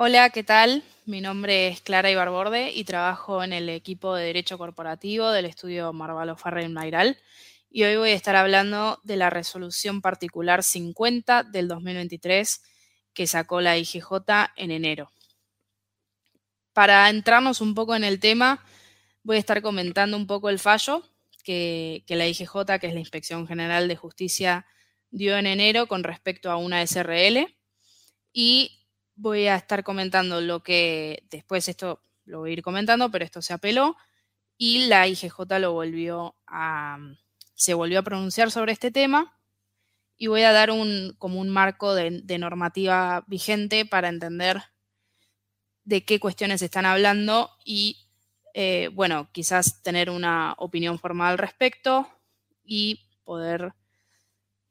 Hola, ¿qué tal? Mi nombre es Clara Ibarborde y trabajo en el equipo de Derecho Corporativo del estudio Marvalo Farrell Mayral. Y hoy voy a estar hablando de la resolución particular 50 del 2023 que sacó la IGJ en enero. Para entrarnos un poco en el tema, voy a estar comentando un poco el fallo que, la IGJ, que es la Inspección General de Justicia, dio en enero con respecto a una SRL. Y voy a estar comentando lo que después esto lo voy a ir comentando, pero esto se apeló y la IGJ lo volvió a, se volvió a pronunciar sobre este tema y voy a dar un, como un marco de, de normativa vigente para entender de qué cuestiones están hablando y eh, bueno, quizás tener una opinión formal al respecto y poder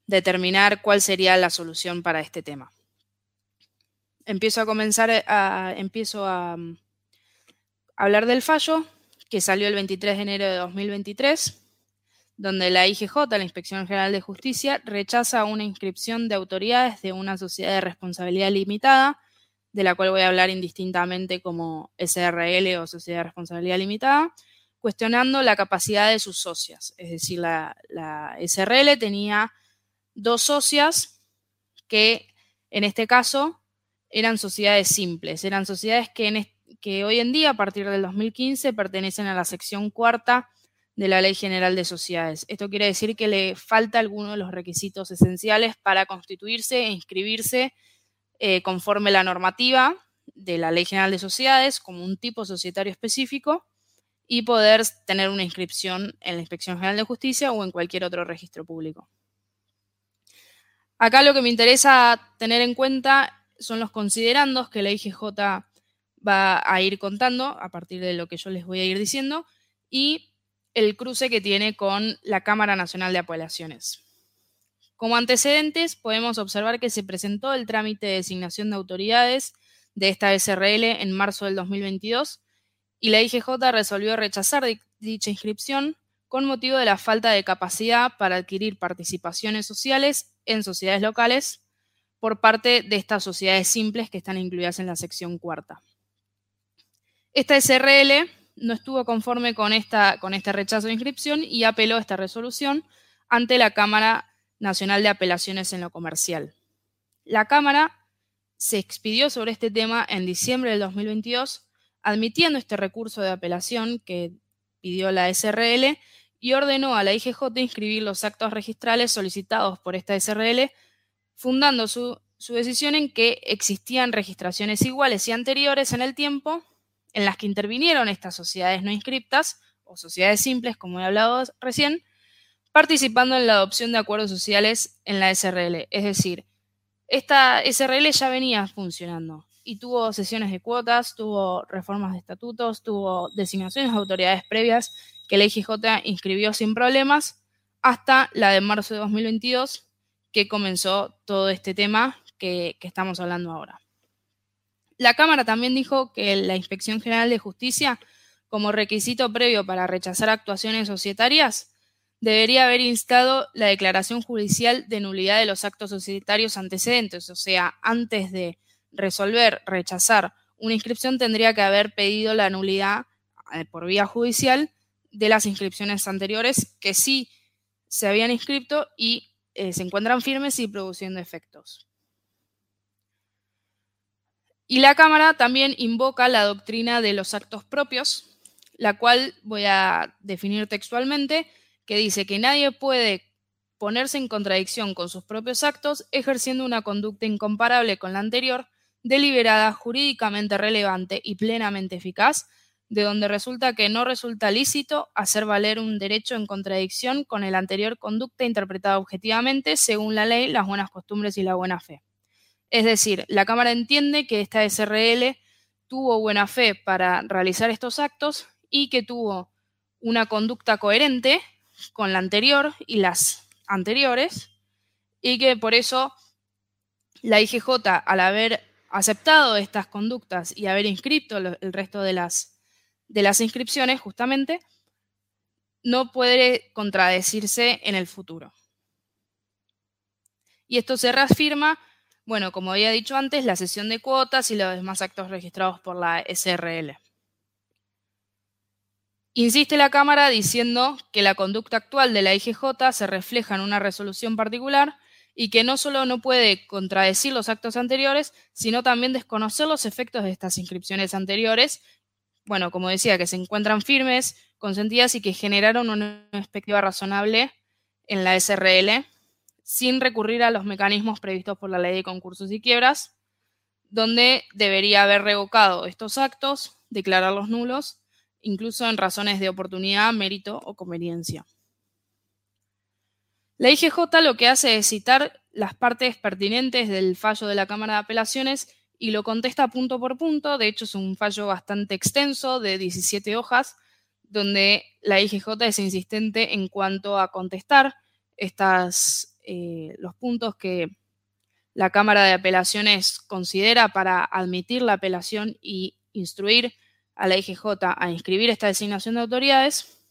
determinar cuál sería la solución para este tema. Empiezo a comenzar, eh, a, empiezo a, mm, hablar del fallo que salió el 23 de enero de 2023, donde la IGJ, la Inspección General de Justicia, rechaza una inscripción de autoridades de una sociedad de responsabilidad limitada de la cual voy a hablar indistintamente como SRL o Sociedad de Responsabilidad Limitada, cuestionando la capacidad de sus socias. Es decir, la, SRL tenía dos socias que en este caso eran sociedades simples, eran sociedades que, hoy en día, a partir del 2015, pertenecen a la sección cuarta de la Ley General de Sociedades. Esto quiere decir que le falta alguno de los requisitos esenciales para constituirse e inscribirse eh, conforme la normativa de la Ley General de Sociedades como un tipo societario específico y poder tener una inscripción en la Inspección General de Justicia o en cualquier otro registro público. Acá lo que me interesa tener en cuenta son los considerandos que la IGJ va a ir contando a partir de lo que yo les voy a ir diciendo y el cruce que tiene con la Cámara Nacional de Apelaciones. Como antecedentes, podemos observar que se presentó el trámite de designación de autoridades de esta SRL en marzo del 2022 y la IGJ resolvió rechazar dicha inscripción con motivo de la falta de capacidad para adquirir participaciones sociales en sociedades locales por parte de estas sociedades simples que están incluidas en la sección cuarta. Esta SRL no estuvo conforme con, esta, con este rechazo de inscripción y apeló esta resolución ante la Cámara Nacional de Apelaciones en lo Comercial. La Cámara se expidió sobre este tema en diciembre del 2022, admitiendo este recurso de apelación que pidió la SRL y ordenó a la IGJ inscribir los actos registrales solicitados por esta SRL, fundando su, decisión en que existían registraciones iguales y anteriores en el tiempo en las que intervinieron estas sociedades no inscriptas o sociedades simples, como he hablado recién, participando en la adopción de acuerdos sociales en la SRL. Es decir, esta SRL ya venía funcionando y tuvo sesiones de cuotas, tuvo reformas de estatutos, tuvo designaciones de autoridades previas que la IGJ inscribió sin problemas hasta la de marzo de 2022 que comenzó todo este tema que, estamos hablando ahora. La Cámara también dijo que la Inspección General de Justicia, como requisito previo para rechazar actuaciones societarias, debería haber instado la declaración judicial de nulidad de los actos societarios antecedentes, o sea, antes de resolver, rechazar una inscripción, tendría que haber pedido la nulidad eh, por vía judicial de las inscripciones anteriores que sí se habían inscrito y eh, se encuentran firmes y produciendo efectos. Y la Cámara también invoca la doctrina de los actos propios, la cual voy a definir textualmente, que dice que nadie puede ponerse en contradicción con sus propios actos ejerciendo una conducta incomparable con la anterior, deliberada, jurídicamente relevante y plenamente eficaz, de donde resulta que no resulta lícito hacer valer un derecho en contradicción con el anterior conducta interpretada objetivamente según la ley, las buenas costumbres y la buena fe. Es decir, la Cámara entiende que esta SRL tuvo buena fe para realizar estos actos y que tuvo una conducta coherente con la anterior y las anteriores, y que por eso la IGJ, al haber aceptado estas conductas y haber inscrito el resto de las, de las inscripciones, justamente, no puede contradecirse en el futuro. Y esto se reafirma bueno, como había dicho antes, la sesión de cuotas y los demás actos registrados por la SRL. Insiste la Cámara diciendo que la conducta actual de la IGJ se refleja en una resolución particular y que no solo no puede contradecir los actos anteriores, sino también desconocer los efectos de estas inscripciones anteriores, bueno, como decía, que se encuentran firmes, consentidas y que generaron una perspectiva razonable en la SRL, sin recurrir a los mecanismos previstos por la ley de concursos y quiebras, donde debería haber revocado estos actos, declararlos nulos, incluso en razones de oportunidad, mérito o conveniencia. La IGJ lo que hace es citar las partes pertinentes del fallo de la Cámara de Apelaciones y lo contesta punto por punto. De hecho, es un fallo bastante extenso de 17 hojas, donde la IGJ es insistente en cuanto a contestar estas, eh, los puntos que la Cámara de Apelaciones considera para admitir la apelación y instruir a la IGJ a inscribir esta designación de autoridades.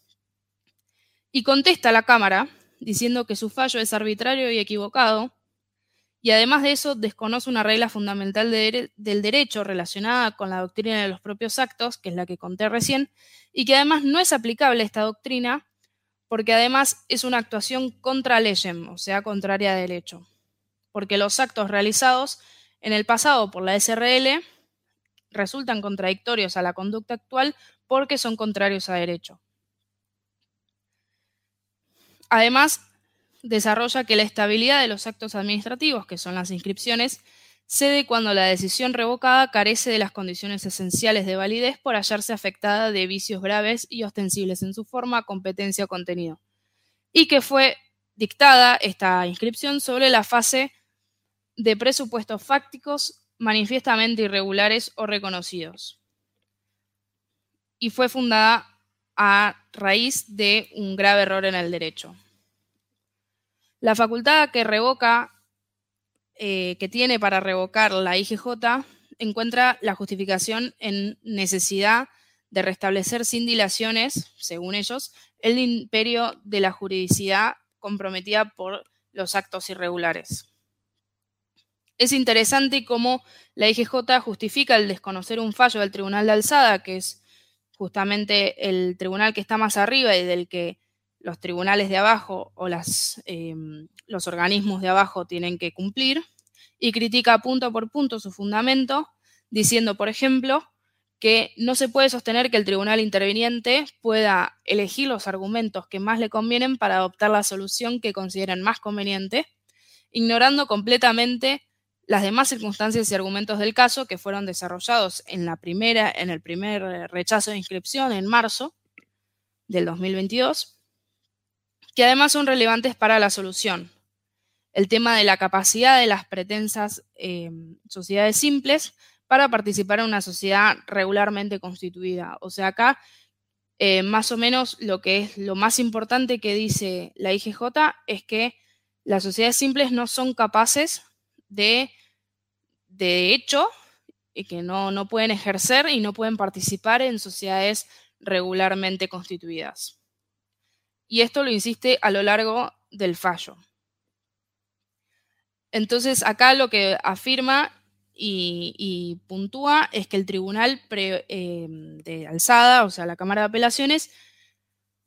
Y contesta a la Cámara diciendo que su fallo es arbitrario y equivocado, y además de eso desconoce una regla fundamental del derecho relacionada con la doctrina de los propios actos, que es la que conté recién, y que además no es aplicable esta doctrina porque además es una actuación contra leyem, o sea, contraria a derecho, porque los actos realizados en el pasado por la SRL resultan contradictorios a la conducta actual porque son contrarios a derecho. Además, desarrolla que la estabilidad de los actos administrativos, que son las inscripciones, cede cuando la decisión revocada carece de las condiciones esenciales de validez por hallarse afectada de vicios graves y ostensibles en su forma, competencia o contenido, y que fue dictada esta inscripción sobre la fase de presupuestos fácticos manifiestamente irregulares o reconocidos, y fue fundada a raíz de un grave error en el derecho. La facultad que revoca, eh, que tiene para revocar la IGJ, encuentra la justificación en necesidad de restablecer sin dilaciones, según ellos, el imperio de la juridicidad comprometida por los actos irregulares. Es interesante cómo la IGJ justifica el desconocer un fallo del Tribunal de Alzada, que es justamente el tribunal que está más arriba y del que los tribunales de abajo o las, em, los organismos de abajo tienen que cumplir, y critica punto por punto su fundamento, diciendo, por ejemplo, que no se puede sostener que el tribunal interviniente pueda elegir los argumentos que más le convienen para adoptar la solución que consideren más conveniente, ignorando completamente las demás circunstancias y argumentos del caso que fueron desarrollados en, la primera, en el primer rechazo de inscripción en marzo del 2022, que además son relevantes para la solución. El tema de la capacidad de las pretensas eh, sociedades simples para participar en una sociedad regularmente constituida. O sea, acá eh, más o menos lo que es lo más importante que dice la IGJ es que las sociedades simples no son capaces de, de hecho, y que no, no pueden ejercer y no pueden participar en sociedades regularmente constituidas. Y esto lo insiste a lo largo del fallo. Entonces, acá lo que afirma y, puntúa es que el tribunal eh, de alzada, o sea, la Cámara de Apelaciones,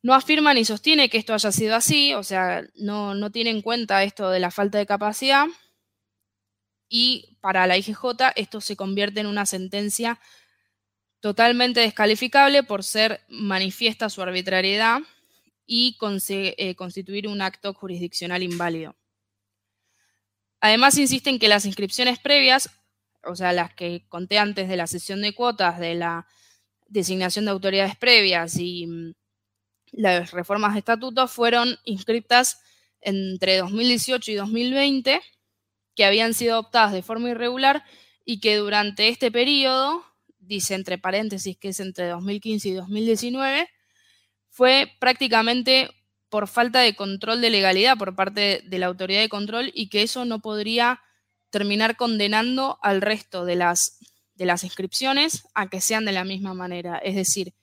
no afirma ni sostiene que esto haya sido así, o sea, no, no tiene en cuenta esto de la falta de capacidad, y para la IGJ esto se convierte en una sentencia totalmente descalificable por ser manifiesta su arbitrariedad y eh, constituir un acto jurisdiccional inválido. Además, insisten que las inscripciones previas, o sea, las que conté antes de la sesión de cuotas, de la designación de autoridades previas y mm, las reformas de estatutos, fueron inscritas entre 2018 y 2020 que habían sido adoptadas de forma irregular y que durante este periodo, dice entre paréntesis que es entre 2015 y 2019, fue prácticamente por falta de control de legalidad por parte de la autoridad de control y que eso no podría terminar condenando al resto de las, inscripciones a que sean de la misma manera. Es decir,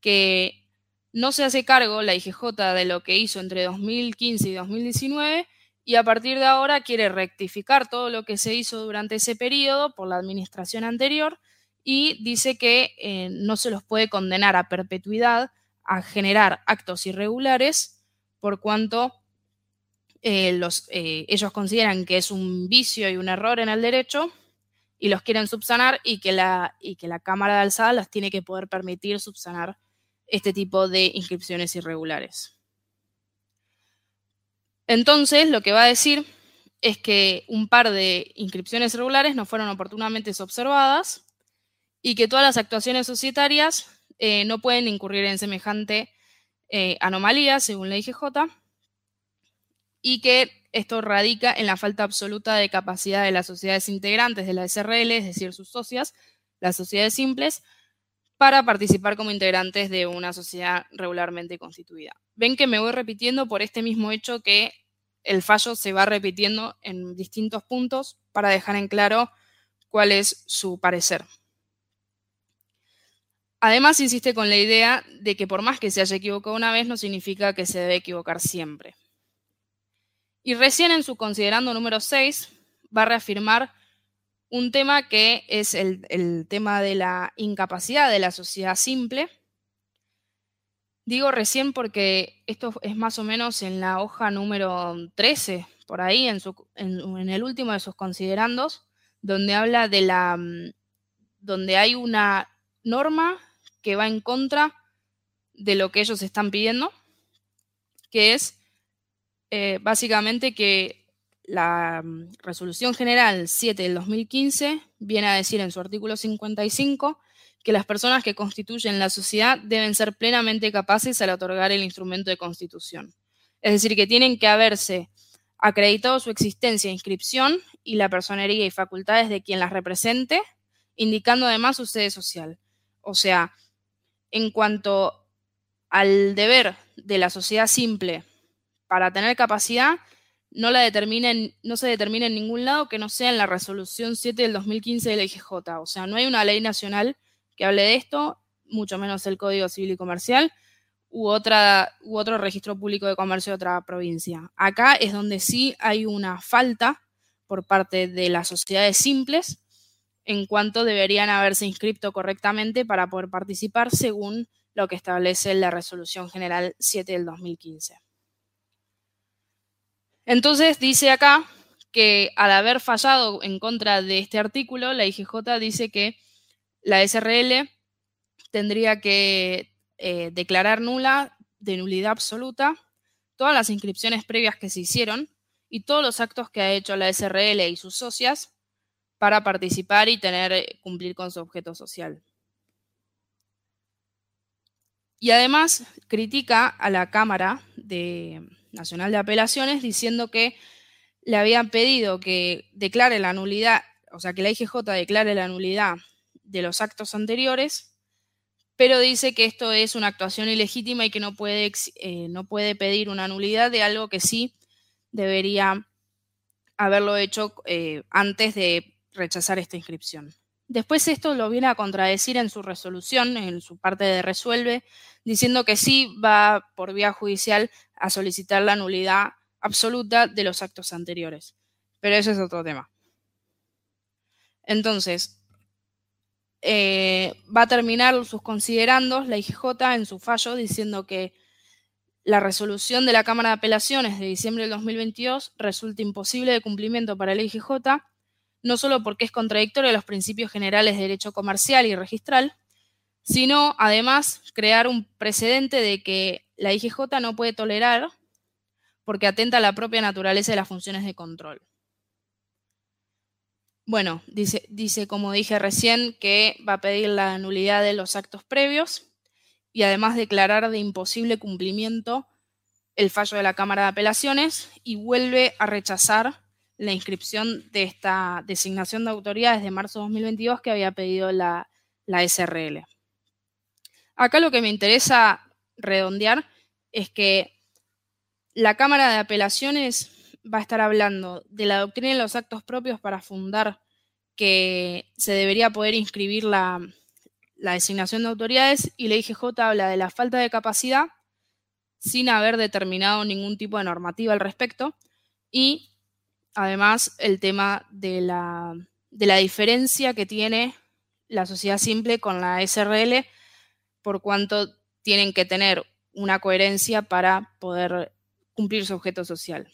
que no se hace cargo la IGJ de lo que hizo entre 2015 y 2019 y a partir de ahora quiere rectificar todo lo que se hizo durante ese periodo por la administración anterior y dice que eh, no se los puede condenar a perpetuidad a generar actos irregulares por cuanto eh, eh, ellos consideran que es un vicio y un error en el derecho y los quieren subsanar y que la, y que la Cámara de Alzada las tiene que poder permitir subsanar este tipo de inscripciones irregulares. Entonces, lo que va a decir es que un par de inscripciones irregulares no fueron oportunamente observadas y que todas las actuaciones societarias eh, no pueden incurrir en semejante eh, anomalía, según la IGJ, y que esto radica en la falta absoluta de capacidad de las sociedades integrantes de la SRL, es decir, sus socias, las sociedades simples, para participar como integrantes de una sociedad regularmente constituida. Ven que me voy repitiendo por este mismo hecho que el fallo se va repitiendo en distintos puntos para dejar en claro cuál es su parecer. Además, insiste con la idea de que por más que se haya equivocado una vez, no significa que se debe equivocar siempre. Y recién en su considerando número 6 va a reafirmar un tema que es el, tema de la incapacidad de la sociedad simple. Digo recién porque esto es más o menos en la hoja número 13, por ahí, en el último de sus considerandos, donde habla de la. Mm, donde hay una norma que va en contra de lo que ellos están pidiendo, que es eh, básicamente que la mm, resolución general 7 del 2015 viene a decir en su artículo 55 que las personas que constituyen la sociedad deben ser plenamente capaces al otorgar el instrumento de constitución. Es decir, que tienen que haberse acreditado su existencia e inscripción y la personería y facultades de quien las represente, indicando además su sede social. O sea, en cuanto al deber de la sociedad simple para tener capacidad, no, la determinen, no se determina en ningún lado que no sea en la resolución 7 del 2015 de la IGJ. O sea, no hay una ley nacional que hable de esto, mucho menos el Código Civil y Comercial, u, otra, u otro registro público de comercio de otra provincia. Acá es donde sí hay una falta por parte de las sociedades simples en cuanto deberían haberse inscrito correctamente para poder participar según lo que establece la Resolución General 7 del 2015. Entonces dice acá que al haber fallado en contra de este artículo, la IGJ dice que la SRL tendría que eh, declarar nula, de nulidad absoluta, todas las inscripciones previas que se hicieron y todos los actos que ha hecho la SRL y sus socias para participar y tener, eh, cumplir con su objeto social. Y además critica a la Cámara de, Nacional de Apelaciones diciendo que le habían pedido que declare la nulidad, o sea, que la IGJ declare la nulidad de los actos anteriores, pero dice que esto es una actuación ilegítima y que no puede, eh, no puede pedir una nulidad de algo que sí debería haberlo hecho eh, antes de rechazar esta inscripción. Después esto lo viene a contradecir en su resolución, en su parte de resuelve, diciendo que sí va por vía judicial a solicitar la nulidad absoluta de los actos anteriores. Pero ese es otro tema. Entonces, eh, va a terminar sus considerandos la IGJ en su fallo diciendo que la resolución de la Cámara de Apelaciones de diciembre del 2022 resulta imposible de cumplimiento para la IGJ no solo porque es contradictorio a los principios generales de derecho comercial y registral, sino además crear un precedente de que la IGJ no puede tolerar porque atenta a la propia naturaleza de las funciones de control. Bueno, dice, dice, como dije recién, que va a pedir la nulidad de los actos previos y además declarar de imposible cumplimiento el fallo de la Cámara de Apelaciones y vuelve a rechazar la inscripción de esta designación de autoridades de marzo de 2022 que había pedido la, la SRL. Acá lo que me interesa redondear es que la Cámara de Apelaciones va a estar hablando de la doctrina de los actos propios para fundar que se debería poder inscribir la, la designación de autoridades y la IGJ habla de la falta de capacidad sin haber determinado ningún tipo de normativa al respecto y además el tema de la, de la diferencia que tiene la sociedad simple con la SRL, por cuanto tienen que tener una coherencia para poder cumplir su objeto social.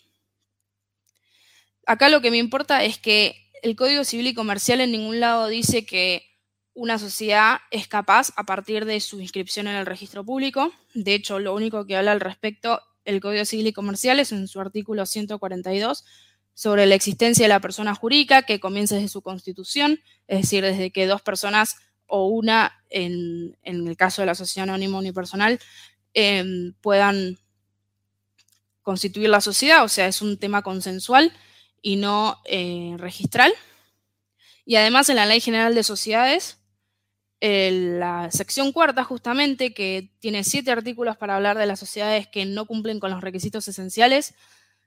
Acá lo que me importa es que el Código Civil y Comercial en ningún lado dice que una sociedad es capaz a partir de su inscripción en el registro público. De hecho, lo único que habla al respecto el Código Civil y Comercial es en su artículo 142 sobre la existencia de la persona jurídica que comienza desde su constitución, es decir, desde que dos personas o una, en, el caso de la sociedad anónima unipersonal, em, puedan constituir la sociedad, o sea, es un tema consensual y no eh, registral. Y además en la Ley General de Sociedades, la sección cuarta justamente, que tiene siete artículos para hablar de las sociedades que no cumplen con los requisitos esenciales,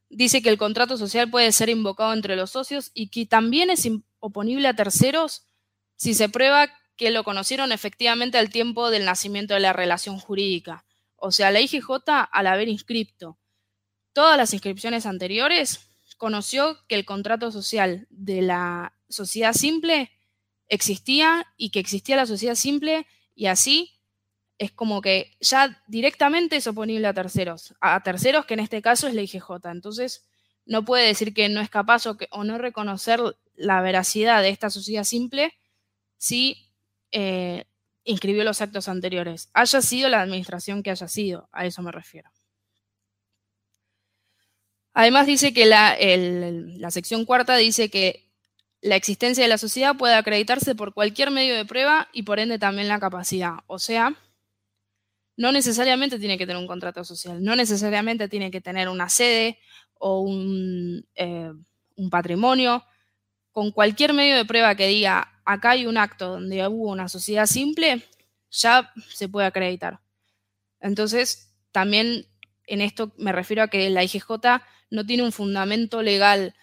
dice que el contrato social puede ser invocado entre los socios y que también es oponible a terceros si se prueba que lo conocieron efectivamente al tiempo del nacimiento de la relación jurídica. O sea, la IGJ, al haber inscripto todas las inscripciones anteriores, conoció que el contrato social de la sociedad simple existía y que existía la sociedad simple y así es como que ya directamente es oponible a terceros, a terceros que en este caso es la IGJ. Entonces, no puede decir que no es capaz o, que, no reconocer la veracidad de esta sociedad simple si eh, inscribió los actos anteriores, haya sido la administración que haya sido, a eso me refiero. Además dice que la sección cuarta dice que la existencia de la sociedad puede acreditarse por cualquier medio de prueba y por ende también la capacidad. O sea, no necesariamente tiene que tener un contrato social, no necesariamente tiene que tener una sede o un, eh, un patrimonio. Con cualquier medio de prueba que diga acá hay un acto donde hubo una sociedad simple, ya se puede acreditar. Entonces, también en esto me refiero a que la IGJ no tiene un fundamento legal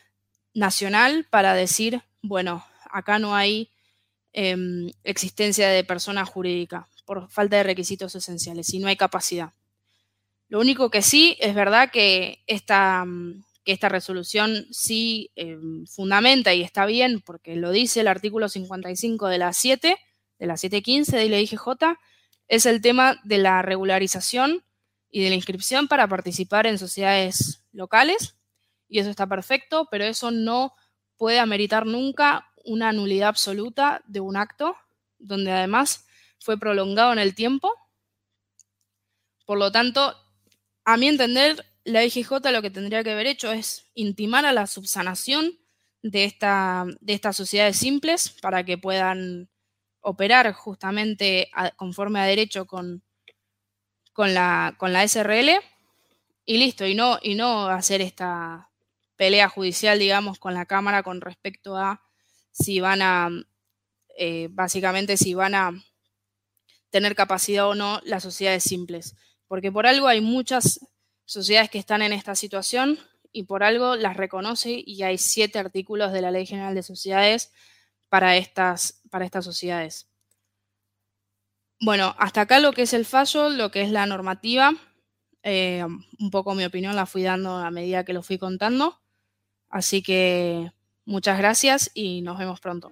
nacional para decir, bueno, acá no hay em, existencia de persona jurídica por falta de requisitos esenciales y no hay capacidad. Lo único que sí es verdad que esta, mm, que esta resolución sí em, fundamenta y está bien, porque lo dice el artículo 55 de la 7, de la 715 de la IGJ, es el tema de la regularización y de la inscripción para participar en sociedades locales, y eso está perfecto, pero eso no puede ameritar nunca una nulidad absoluta de un acto, donde además fue prolongado en el tiempo. Por lo tanto, a mi entender, la IGJ lo que tendría que haber hecho es intimar a la subsanación de, esta, de estas sociedades simples para que puedan operar justamente conforme a derecho con, con, la, con la SRL y listo, y no, y no hacer esta pelea judicial, digamos, con la Cámara con respecto a si van a, eh, básicamente, si van a tener capacidad o no las sociedades simples. Porque por algo hay muchas sociedades que están en esta situación y por algo las reconoce y hay siete artículos de la Ley General de Sociedades para estas, para estas sociedades. Bueno, hasta acá lo que es el fallo, lo que es la normativa. Eh, un poco mi opinión la fui dando a medida que lo fui contando. Así que muchas gracias y nos vemos pronto.